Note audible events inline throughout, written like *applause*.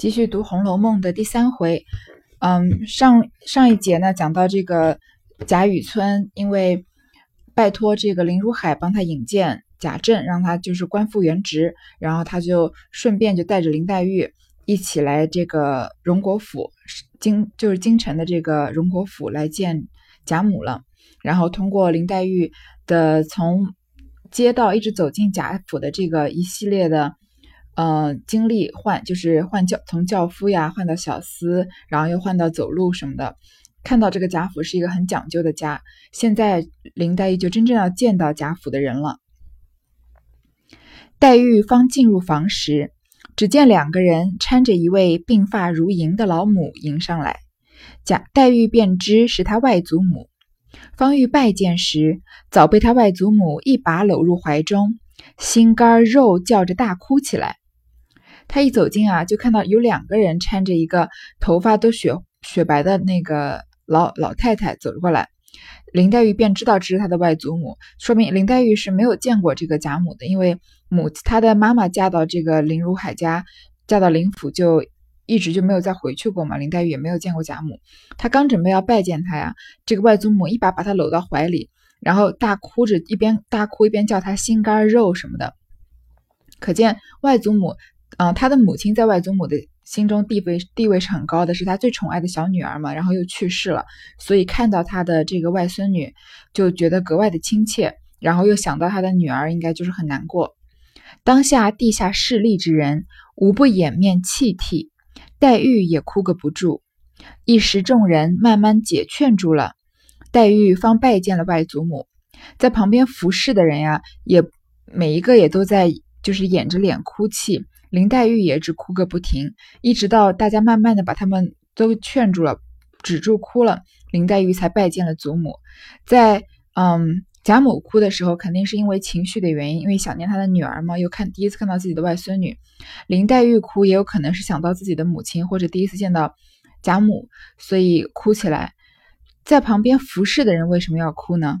继续读《红楼梦》的第三回，嗯，上上一节呢讲到这个贾雨村，因为拜托这个林如海帮他引荐贾政，让他就是官复原职，然后他就顺便就带着林黛玉一起来这个荣国府，京就是京城的这个荣国府来见贾母了。然后通过林黛玉的从街道一直走进贾府的这个一系列的。呃，经历换就是换教，从教夫呀换到小厮，然后又换到走路什么的。看到这个贾府是一个很讲究的家。现在林黛玉就真正要见到贾府的人了。黛玉方进入房时，只见两个人搀着一位鬓发如银的老母迎上来，贾黛玉便知是她外祖母。方欲拜见时，早被她外祖母一把搂入怀中，心肝肉叫着大哭起来。他一走近啊，就看到有两个人搀着一个头发都雪雪白的那个老老太太走了过来，林黛玉便知道这是她的外祖母，说明林黛玉是没有见过这个贾母的，因为母她的妈妈嫁到这个林如海家，嫁到林府就一直就没有再回去过嘛，林黛玉也没有见过贾母。她刚准备要拜见她呀，这个外祖母一把把她搂到怀里，然后大哭着，一边大哭一边叫她心肝肉什么的，可见外祖母。嗯，他的母亲在外祖母的心中地位地位是很高的，是他最宠爱的小女儿嘛，然后又去世了，所以看到他的这个外孙女就觉得格外的亲切，然后又想到他的女儿，应该就是很难过。当下地下势力之人无不掩面泣涕，黛玉也哭个不住。一时众人慢慢解劝住了，黛玉方拜见了外祖母，在旁边服侍的人呀，也每一个也都在就是掩着脸哭泣。林黛玉也只哭个不停，一直到大家慢慢的把他们都劝住了，止住哭了，林黛玉才拜见了祖母。在嗯贾母哭的时候，肯定是因为情绪的原因，因为想念她的女儿嘛，又看第一次看到自己的外孙女。林黛玉哭也有可能是想到自己的母亲，或者第一次见到贾母，所以哭起来。在旁边服侍的人为什么要哭呢？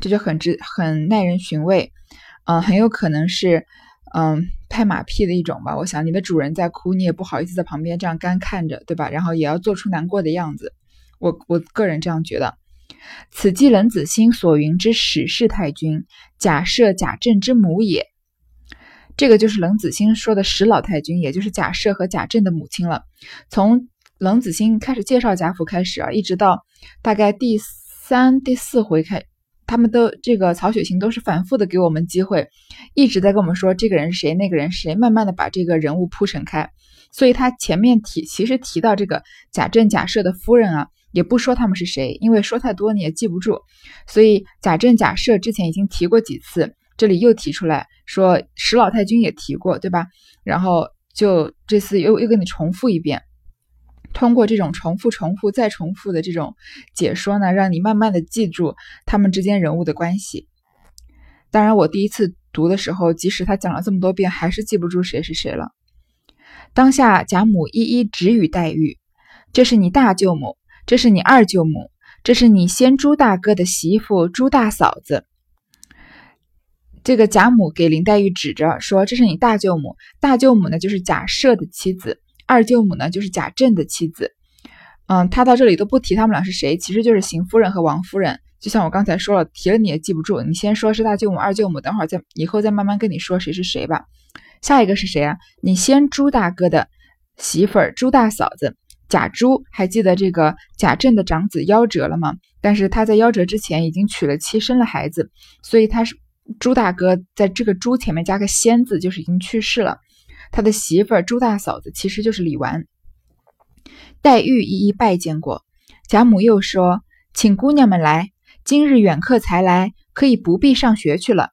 这就很值很耐人寻味，嗯，很有可能是。嗯，拍马屁的一种吧。我想你的主人在哭，你也不好意思在旁边这样干看着，对吧？然后也要做出难过的样子。我我个人这样觉得。此即冷子兴所云之史氏太君，假设贾政之母也。这个就是冷子兴说的史老太君，也就是贾赦和贾政的母亲了。从冷子兴开始介绍贾府开始啊，一直到大概第三、第四回开。他们都这个曹雪芹都是反复的给我们机会，一直在跟我们说这个人是谁，那个人是谁，慢慢的把这个人物铺陈开。所以他前面提其实提到这个贾政贾赦的夫人啊，也不说他们是谁，因为说太多你也记不住。所以贾政贾赦之前已经提过几次，这里又提出来说史老太君也提过，对吧？然后就这次又又跟你重复一遍。通过这种重复、重复再重复的这种解说呢，让你慢慢的记住他们之间人物的关系。当然，我第一次读的时候，即使他讲了这么多遍，还是记不住谁是谁了。当下贾母一一指与黛玉：“这是你大舅母，这是你二舅母，这是你先朱大哥的媳妇朱大嫂子。”这个贾母给林黛玉指着说：“这是你大舅母，大舅母呢就是贾赦的妻子。”二舅母呢，就是贾政的妻子。嗯，他到这里都不提他们俩是谁，其实就是邢夫人和王夫人。就像我刚才说了，提了你也记不住。你先说是大舅母、二舅母，等会儿再以后再慢慢跟你说谁是谁吧。下一个是谁啊？你先朱大哥的媳妇儿朱大嫂子贾珠，还记得这个贾政的长子夭折了吗？但是他在夭折之前已经娶了妻，生了孩子，所以他是朱大哥，在这个朱前面加个先字，就是已经去世了。他的媳妇儿朱大嫂子其实就是李纨，黛玉一一拜见过。贾母又说：“请姑娘们来，今日远客才来，可以不必上学去了。”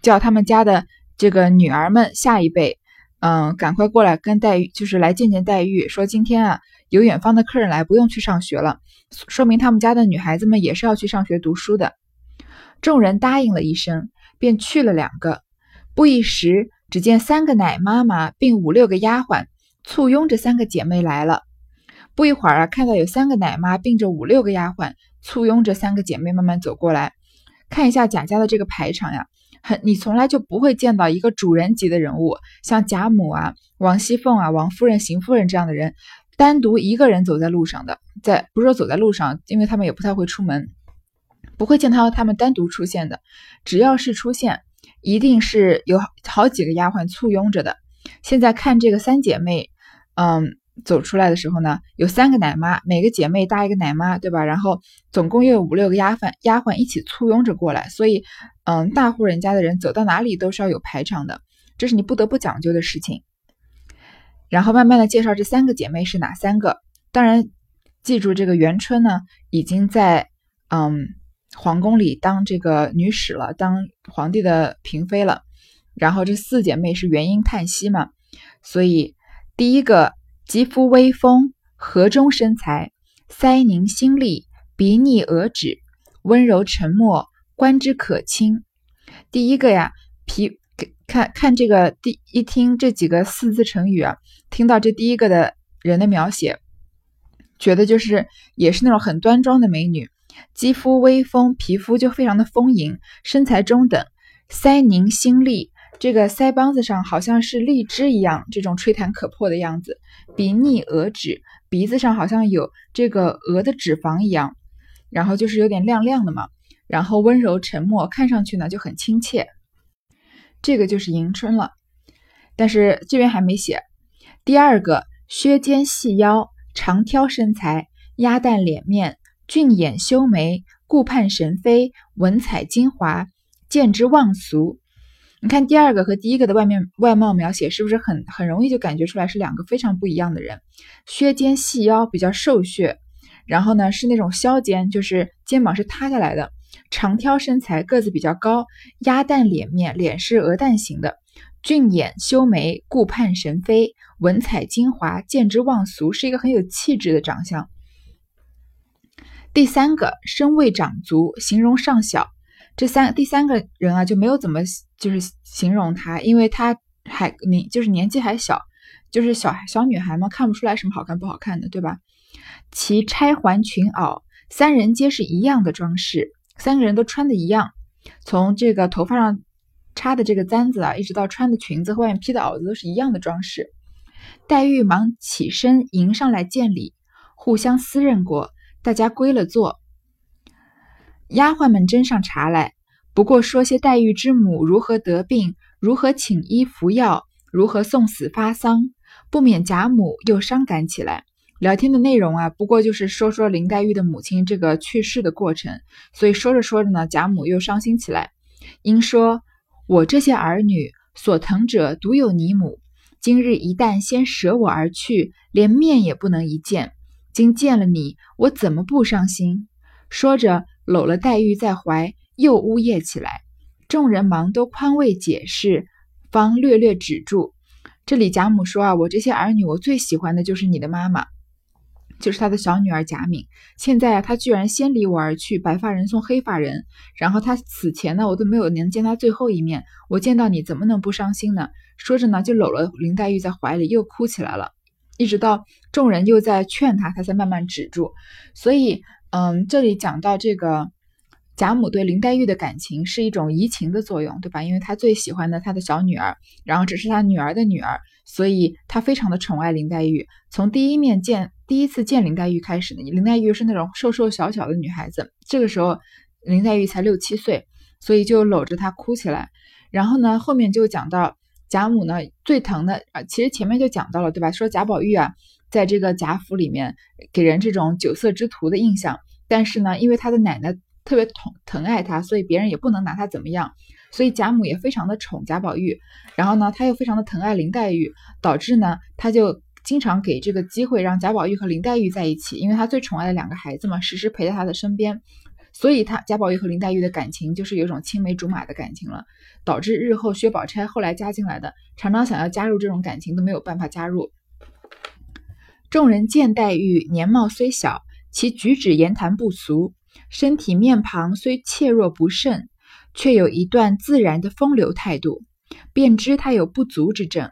叫他们家的这个女儿们下一辈，嗯，赶快过来跟黛玉，就是来见见黛玉，说今天啊有远方的客人来，不用去上学了，说明他们家的女孩子们也是要去上学读书的。众人答应了一声，便去了两个。不一时。只见三个奶妈妈并五六个丫鬟簇拥着三个姐妹来了。不一会儿啊，看到有三个奶妈并着五六个丫鬟簇拥着三个姐妹慢慢走过来。看一下贾家的这个排场呀，很你从来就不会见到一个主人级的人物，像贾母啊、王熙凤啊、王夫人、邢夫人这样的人，单独一个人走在路上的，在不是说走在路上，因为他们也不太会出门，不会见到他们单独出现的。只要是出现，一定是有好几个丫鬟簇拥着的。现在看这个三姐妹，嗯。走出来的时候呢，有三个奶妈，每个姐妹搭一个奶妈，对吧？然后总共又有五六个丫鬟，丫鬟一起簇拥着过来，所以，嗯，大户人家的人走到哪里都是要有排场的，这是你不得不讲究的事情。然后慢慢的介绍这三个姐妹是哪三个，当然，记住这个元春呢，已经在嗯皇宫里当这个女使了，当皇帝的嫔妃了。然后这四姐妹是元婴叹息嘛，所以第一个。肌肤微丰，河中身材，腮凝心力，鼻腻额脂，温柔沉默，观之可亲。第一个呀，皮看看这个第一听这几个四字成语啊，听到这第一个的人的描写，觉得就是也是那种很端庄的美女，肌肤微丰，皮肤就非常的丰盈，身材中等，腮凝心丽。这个腮帮子上好像是荔枝一样，这种吹弹可破的样子。鼻腻额脂，鼻子上好像有这个鹅的脂肪一样，然后就是有点亮亮的嘛。然后温柔沉默，看上去呢就很亲切。这个就是迎春了，但是这边还没写。第二个，削肩细腰，长挑身材，鸭蛋脸面，俊眼修眉，顾盼神飞，文采精华，见之忘俗。你看第二个和第一个的外面外貌描写是不是很很容易就感觉出来是两个非常不一样的人？削肩细腰比较瘦削，然后呢是那种削肩，就是肩膀是塌下来的，长挑身材，个子比较高，鸭蛋脸面，脸是鹅蛋型的，俊眼修眉，顾盼神飞，文采精华，见之忘俗，是一个很有气质的长相。第三个身未长足，形容尚小。这三第三个人啊就没有怎么就是形容她，因为她还年就是年纪还小，就是小小女孩嘛，看不出来什么好看不好看的，对吧？其钗环裙袄，三人皆是一样的装饰，三个人都穿的一样，从这个头发上插的这个簪子啊，一直到穿的裙子和外面披的袄子都是一样的装饰。黛玉忙起身迎上来见礼，互相私认过，大家归了座。丫鬟们斟上茶来，不过说些黛玉之母如何得病，如何请医服药，如何送死发丧，不免贾母又伤感起来。聊天的内容啊，不过就是说说林黛玉的母亲这个去世的过程。所以说着说着呢，贾母又伤心起来，因说：“我这些儿女所疼者独有你母，今日一旦先舍我而去，连面也不能一见。今见了你，我怎么不伤心？”说着。搂了黛玉在怀，又呜咽起来。众人忙都宽慰解释，方略略止住。这里贾母说啊，我这些儿女，我最喜欢的就是你的妈妈，就是她的小女儿贾敏。现在啊，她居然先离我而去，白发人送黑发人。然后她死前呢，我都没有能见她最后一面。我见到你怎么能不伤心呢？说着呢，就搂了林黛玉在怀里，又哭起来了。一直到众人又在劝她，她才慢慢止住。所以。嗯，这里讲到这个贾母对林黛玉的感情是一种移情的作用，对吧？因为她最喜欢的她的小女儿，然后只是她女儿的女儿，所以她非常的宠爱林黛玉。从第一面见，第一次见林黛玉开始呢，林黛玉是那种瘦瘦小小的女孩子，这个时候林黛玉才六七岁，所以就搂着她哭起来。然后呢，后面就讲到贾母呢最疼的啊，其实前面就讲到了，对吧？说贾宝玉啊。在这个贾府里面，给人这种酒色之徒的印象。但是呢，因为他的奶奶特别疼疼爱他，所以别人也不能拿他怎么样。所以贾母也非常的宠贾宝玉，然后呢，他又非常的疼爱林黛玉，导致呢，他就经常给这个机会让贾宝玉和林黛玉在一起，因为他最宠爱的两个孩子嘛，时时陪在他的身边。所以他贾宝玉和林黛玉的感情就是有种青梅竹马的感情了，导致日后薛宝钗后来加进来的，常常想要加入这种感情都没有办法加入。众人见黛玉年貌虽小，其举止言谈不俗，身体面庞虽怯弱不甚，却有一段自然的风流态度，便知她有不足之症。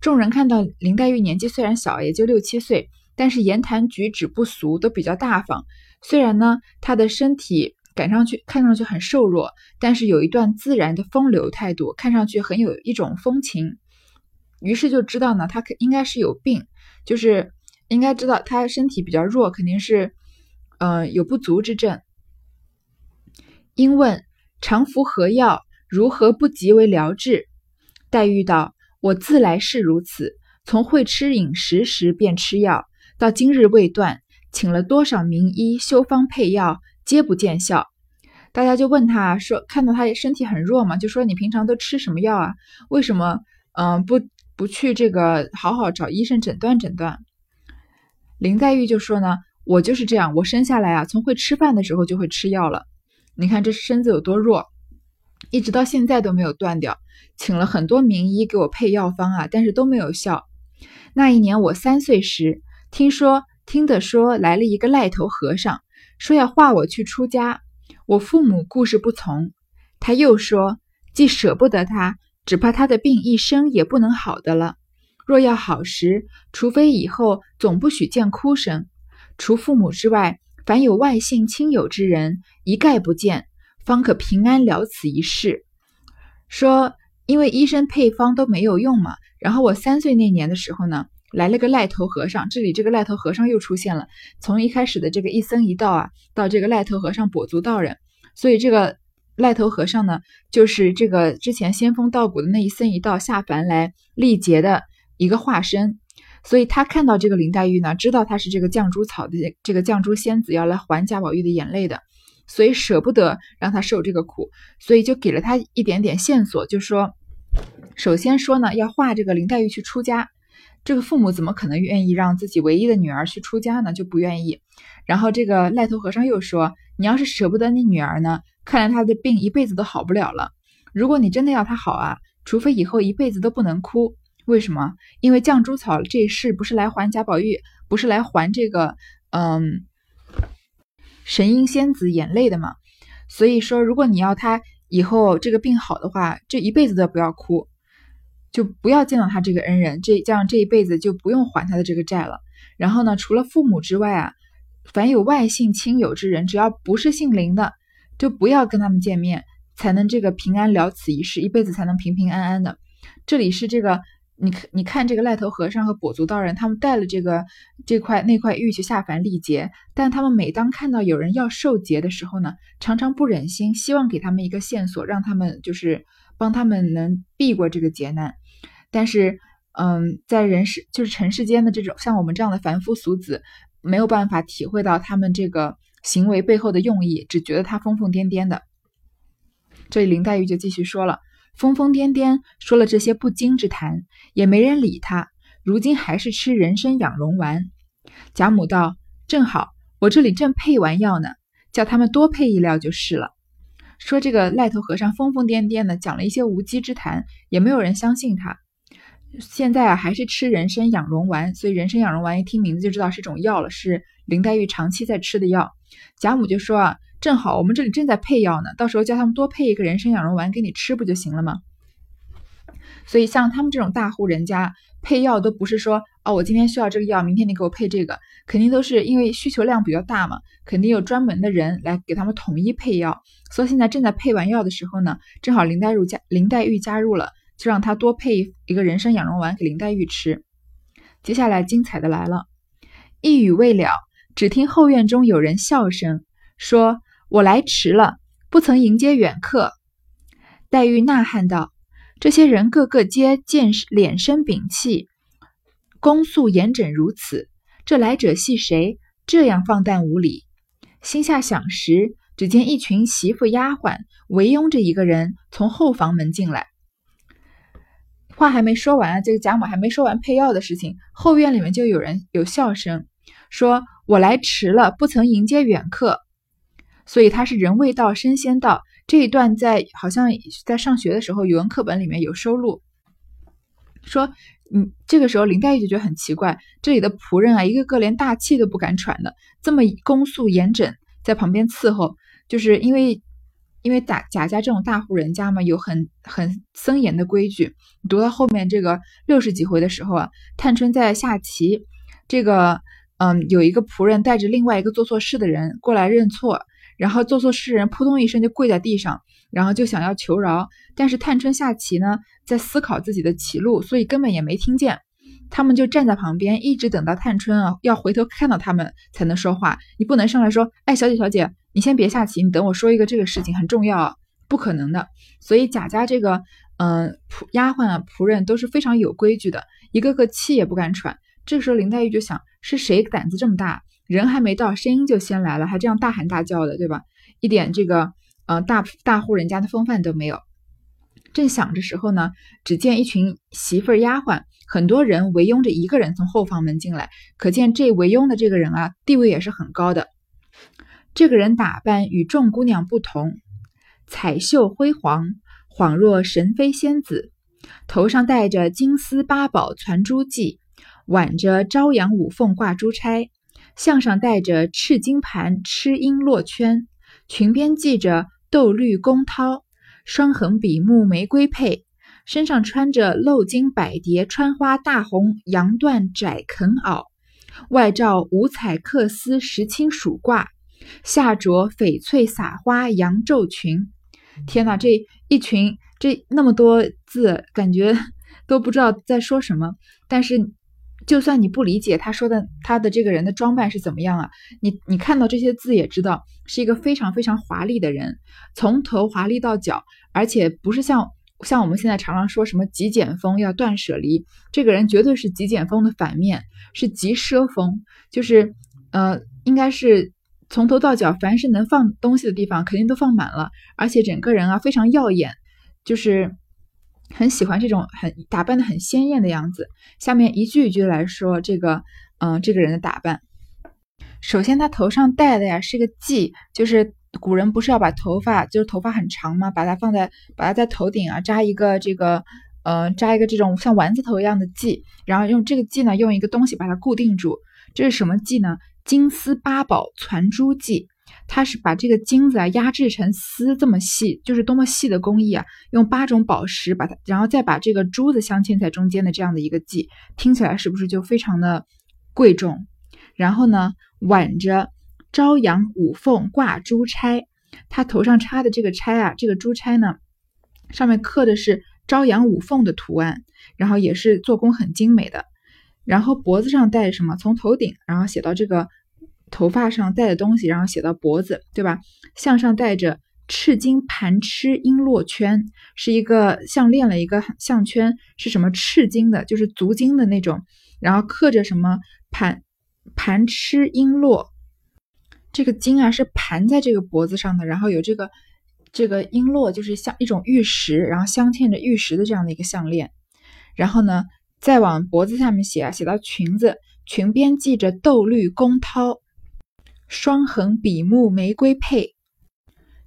众人看到林黛玉年纪虽然小，也就六七岁，但是言谈举止不俗，都比较大方。虽然呢，他的身体赶上去看上去很瘦弱，但是有一段自然的风流态度，看上去很有一种风情。于是就知道呢，他应该是有病，就是应该知道他身体比较弱，肯定是，嗯，有不足之症。因问常服何药，如何不及为疗治？黛玉道：“我自来是如此，从会吃饮食时便吃药，到今日未断，请了多少名医修方配药，皆不见效。”大家就问他说：“看到他身体很弱嘛，就说你平常都吃什么药啊？为什么嗯不？”不去这个好好找医生诊断诊断，林黛玉就说呢，我就是这样，我生下来啊，从会吃饭的时候就会吃药了。你看这身子有多弱，一直到现在都没有断掉。请了很多名医给我配药方啊，但是都没有效。那一年我三岁时，听说听得说来了一个赖头和尚，说要化我去出家。我父母故是不从，他又说既舍不得他。只怕他的病一生也不能好的了。若要好时，除非以后总不许见哭声。除父母之外，凡有外姓亲友之人，一概不见，方可平安了此一事。说，因为医生配方都没有用嘛。然后我三岁那年的时候呢，来了个赖头和尚。这里这个赖头和尚又出现了，从一开始的这个一僧一道啊，到这个赖头和尚跛足道人，所以这个。赖头和尚呢，就是这个之前仙风道骨的那一僧一道下凡来历劫的一个化身，所以他看到这个林黛玉呢，知道她是这个绛珠草的这个绛珠仙子要来还贾宝玉的眼泪的，所以舍不得让她受这个苦，所以就给了她一点点线索，就说，首先说呢，要化这个林黛玉去出家，这个父母怎么可能愿意让自己唯一的女儿去出家呢？就不愿意。然后这个赖头和尚又说，你要是舍不得你女儿呢？看来她的病一辈子都好不了了。如果你真的要她好啊，除非以后一辈子都不能哭。为什么？因为绛珠草这事不是来还贾宝玉，不是来还这个嗯神瑛仙子眼泪的嘛。所以说，如果你要她以后这个病好的话，这一辈子都不要哭，就不要见到他这个恩人，这这样这一辈子就不用还他的这个债了。然后呢，除了父母之外啊，凡有外姓亲友之人，只要不是姓林的。就不要跟他们见面，才能这个平安了此一世，一辈子才能平平安安的。这里是这个，你你看这个赖头和尚和跛足道人，他们带了这个这块那块玉去下凡历劫，但他们每当看到有人要受劫的时候呢，常常不忍心，希望给他们一个线索，让他们就是帮他们能避过这个劫难。但是，嗯，在人世就是尘世间的这种像我们这样的凡夫俗子，没有办法体会到他们这个。行为背后的用意，只觉得他疯疯癫癫的。这里林黛玉就继续说了，疯疯癫癫说了这些不经之谈，也没人理他。如今还是吃人参养荣丸。贾母道：“正好，我这里正配完药呢，叫他们多配一料就是了。”说这个赖头和尚疯疯癫癫的讲了一些无稽之谈，也没有人相信他。现在啊，还是吃人参养荣丸，所以人参养荣丸一听名字就知道是种药了，是林黛玉长期在吃的药。贾母就说啊，正好我们这里正在配药呢，到时候叫他们多配一个人参养荣丸给你吃不就行了吗？所以像他们这种大户人家配药都不是说哦，我今天需要这个药，明天你给我配这个，肯定都是因为需求量比较大嘛，肯定有专门的人来给他们统一配药。所以现在正在配完药的时候呢，正好林黛玉加林黛玉加入了，就让他多配一个人参养荣丸给林黛玉吃。接下来精彩的来了，一语未了。只听后院中有人笑声，说：“我来迟了，不曾迎接远客。”黛玉呐喊道：“这些人个个皆见脸生屏气，恭肃严整如此，这来者系谁？这样放诞无礼！”心下想时，只见一群媳妇丫鬟围拥着一个人从后房门进来。话还没说完啊，这个贾母还没说完配药的事情，后院里面就有人有笑声，说。我来迟了，不曾迎接远客，所以他是人未到，身先到。这一段在好像在上学的时候语文课本里面有收录。说，嗯，这个时候林黛玉就觉得很奇怪，这里的仆人啊，一个个连大气都不敢喘的，这么恭肃严整，在旁边伺候，就是因为因为贾贾家这种大户人家嘛，有很很森严的规矩。读到后面这个六十几回的时候啊，探春在下棋，这个。嗯，有一个仆人带着另外一个做错事的人过来认错，然后做错事人扑通一声就跪在地上，然后就想要求饶。但是探春下棋呢，在思考自己的棋路，所以根本也没听见。他们就站在旁边，一直等到探春啊要回头看到他们才能说话。你不能上来说：“哎，小姐小姐，你先别下棋，你等我说一个这个事情很重要。”不可能的。所以贾家这个嗯仆丫鬟啊仆人都是非常有规矩的，一个个气也不敢喘。这个时候林黛玉就想：是谁胆子这么大？人还没到，声音就先来了，还这样大喊大叫的，对吧？一点这个呃大大户人家的风范都没有。正想着时候呢，只见一群媳妇儿丫鬟。很多人围拥着一个人从后房门进来，可见这围拥的这个人啊，地位也是很高的。这个人打扮与众姑娘不同，彩绣辉煌，恍若神妃仙子，头上戴着金丝八宝攒珠髻，挽着朝阳五凤挂珠钗，项上戴着赤金盘螭璎落圈，裙边系着豆绿宫绦，双横比目玫瑰佩。身上穿着镂金百蝶穿花大红洋缎窄肯袄，外罩五彩缂丝石青鼠褂，下着翡翠撒花洋绉裙。天哪，这一群这那么多字，感觉 *laughs* 都不知道在说什么。但是，就算你不理解他说的，他的这个人的装扮是怎么样啊？你你看到这些字也知道，是一个非常非常华丽的人，从头华丽到脚，而且不是像。像我们现在常常说什么极简风要断舍离，这个人绝对是极简风的反面，是极奢风，就是呃，应该是从头到脚，凡是能放东西的地方，肯定都放满了，而且整个人啊非常耀眼，就是很喜欢这种很打扮的很鲜艳的样子。下面一句一句来说这个，嗯，这个人的打扮，首先他头上戴的呀是个髻，就是。古人不是要把头发，就是头发很长吗？把它放在，把它在头顶啊扎一个这个，呃，扎一个这种像丸子头一样的髻，然后用这个髻呢，用一个东西把它固定住。这是什么髻呢？金丝八宝攒珠髻。它是把这个金子啊压制成丝这么细，就是多么细的工艺啊！用八种宝石把它，然后再把这个珠子镶嵌在中间的这样的一个髻，听起来是不是就非常的贵重？然后呢，挽着。朝阳五凤挂珠钗，他头上插的这个钗啊，这个珠钗呢，上面刻的是朝阳五凤的图案，然后也是做工很精美的。然后脖子上戴什么？从头顶，然后写到这个头发上戴的东西，然后写到脖子，对吧？项上戴着赤金盘螭璎珞圈，是一个项链了一个项圈，是什么赤金的，就是足金的那种。然后刻着什么盘盘螭璎珞。这个金啊是盘在这个脖子上的，然后有这个这个璎珞，就是像一种玉石，然后镶嵌着玉石的这样的一个项链。然后呢，再往脖子下面写啊，写到裙子，裙边系着豆绿宫绦，双横比目玫瑰佩。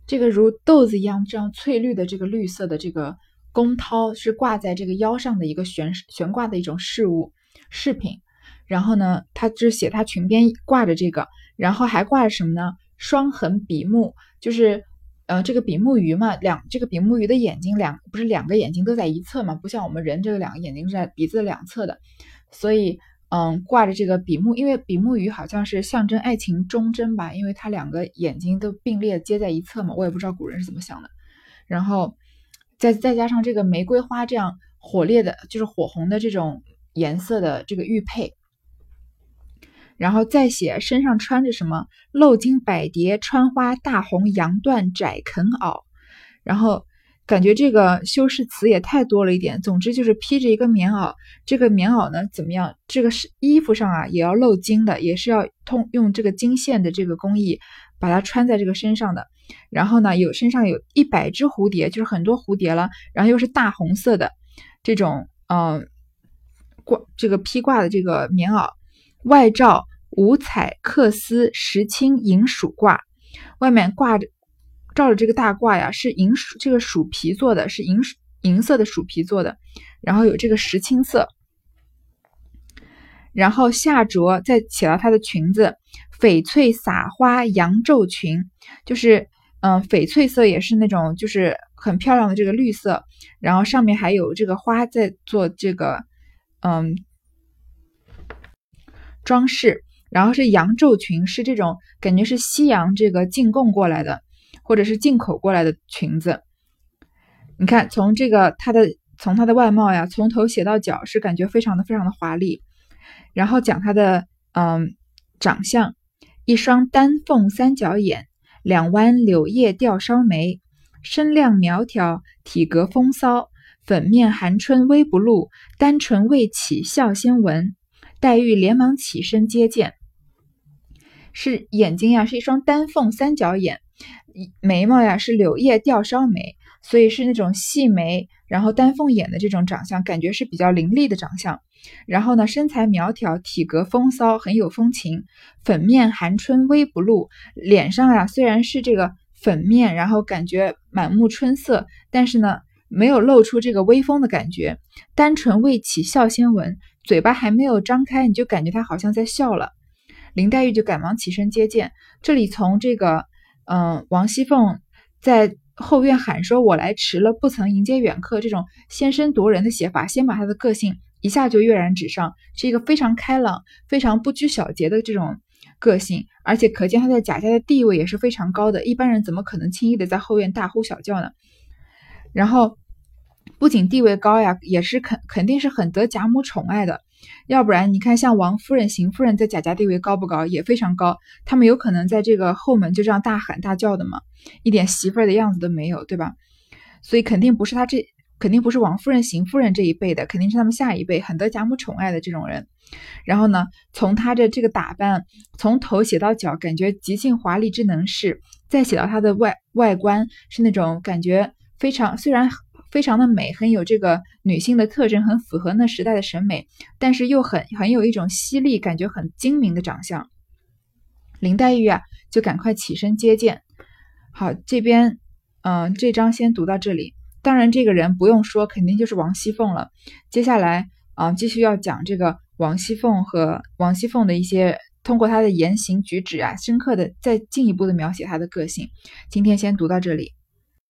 这个如豆子一样这样翠绿的这个绿色的这个宫绦是挂在这个腰上的一个悬悬挂的一种饰物饰品。然后呢，他就写他裙边挂着这个。然后还挂着什么呢？双横比目，就是，呃，这个比目鱼嘛，两这个比目鱼的眼睛两不是两个眼睛都在一侧嘛，不像我们人这个两个眼睛是在鼻子两侧的，所以，嗯，挂着这个比目，因为比目鱼好像是象征爱情忠贞吧，因为它两个眼睛都并列接在一侧嘛，我也不知道古人是怎么想的。然后，再再加上这个玫瑰花这样火烈的，就是火红的这种颜色的这个玉佩。然后再写身上穿着什么镂金百蝶穿花大红洋缎窄肯袄，然后感觉这个修饰词也太多了一点。总之就是披着一个棉袄，这个棉袄呢怎么样？这个是衣服上啊也要露金的，也是要通用这个金线的这个工艺把它穿在这个身上的。然后呢有身上有一百只蝴蝶，就是很多蝴蝶了。然后又是大红色的这种嗯挂这个披挂的这个棉袄，外罩。五彩缂丝石青银鼠褂，外面挂着罩着这个大褂呀，是银鼠这个鼠皮做的，是银银色的鼠皮做的，然后有这个石青色，然后下着再写到她的裙子，翡翠撒花洋绉裙，就是嗯翡翠色也是那种就是很漂亮的这个绿色，然后上面还有这个花在做这个嗯装饰。然后是洋绉裙，是这种感觉是西洋这个进贡过来的，或者是进口过来的裙子。你看，从这个她的从她的外貌呀，从头写到脚，是感觉非常的非常的华丽。然后讲她的嗯长相，一双丹凤三角眼，两弯柳叶吊梢眉，身量苗条，体格风骚，粉面含春微不露，单唇未启笑先闻。黛玉连忙起身接见。是眼睛呀，是一双丹凤三角眼，眉毛呀是柳叶吊梢眉，所以是那种细眉，然后丹凤眼的这种长相，感觉是比较凌厉的长相。然后呢，身材苗条，体格风骚，很有风情。粉面含春微不露，脸上呀虽然是这个粉面，然后感觉满目春色，但是呢没有露出这个威风的感觉。单纯未启笑先闻，嘴巴还没有张开，你就感觉他好像在笑了。林黛玉就赶忙起身接见。这里从这个，嗯，王熙凤在后院喊说“我来迟了，不曾迎接远客”这种先声夺人的写法，先把她的个性一下就跃然纸上，是一个非常开朗、非常不拘小节的这种个性，而且可见她在贾家的地位也是非常高的。一般人怎么可能轻易的在后院大呼小叫呢？然后不仅地位高呀，也是肯肯定是很得贾母宠爱的。要不然，你看像王夫人、邢夫人在贾家地位高不高？也非常高。他们有可能在这个后门就这样大喊大叫的吗？一点媳妇儿的样子都没有，对吧？所以肯定不是他这，肯定不是王夫人、邢夫人这一辈的，肯定是他们下一辈很得贾母宠爱的这种人。然后呢，从他的这个打扮，从头写到脚，感觉极尽华丽之能事；再写到他的外外观，是那种感觉非常虽然。非常的美，很有这个女性的特征，很符合那时代的审美，但是又很很有一种犀利，感觉很精明的长相。林黛玉啊，就赶快起身接见。好，这边嗯，这章先读到这里。当然，这个人不用说，肯定就是王熙凤了。接下来啊，继续要讲这个王熙凤和王熙凤的一些通过她的言行举止啊，深刻的再进一步的描写她的个性。今天先读到这里。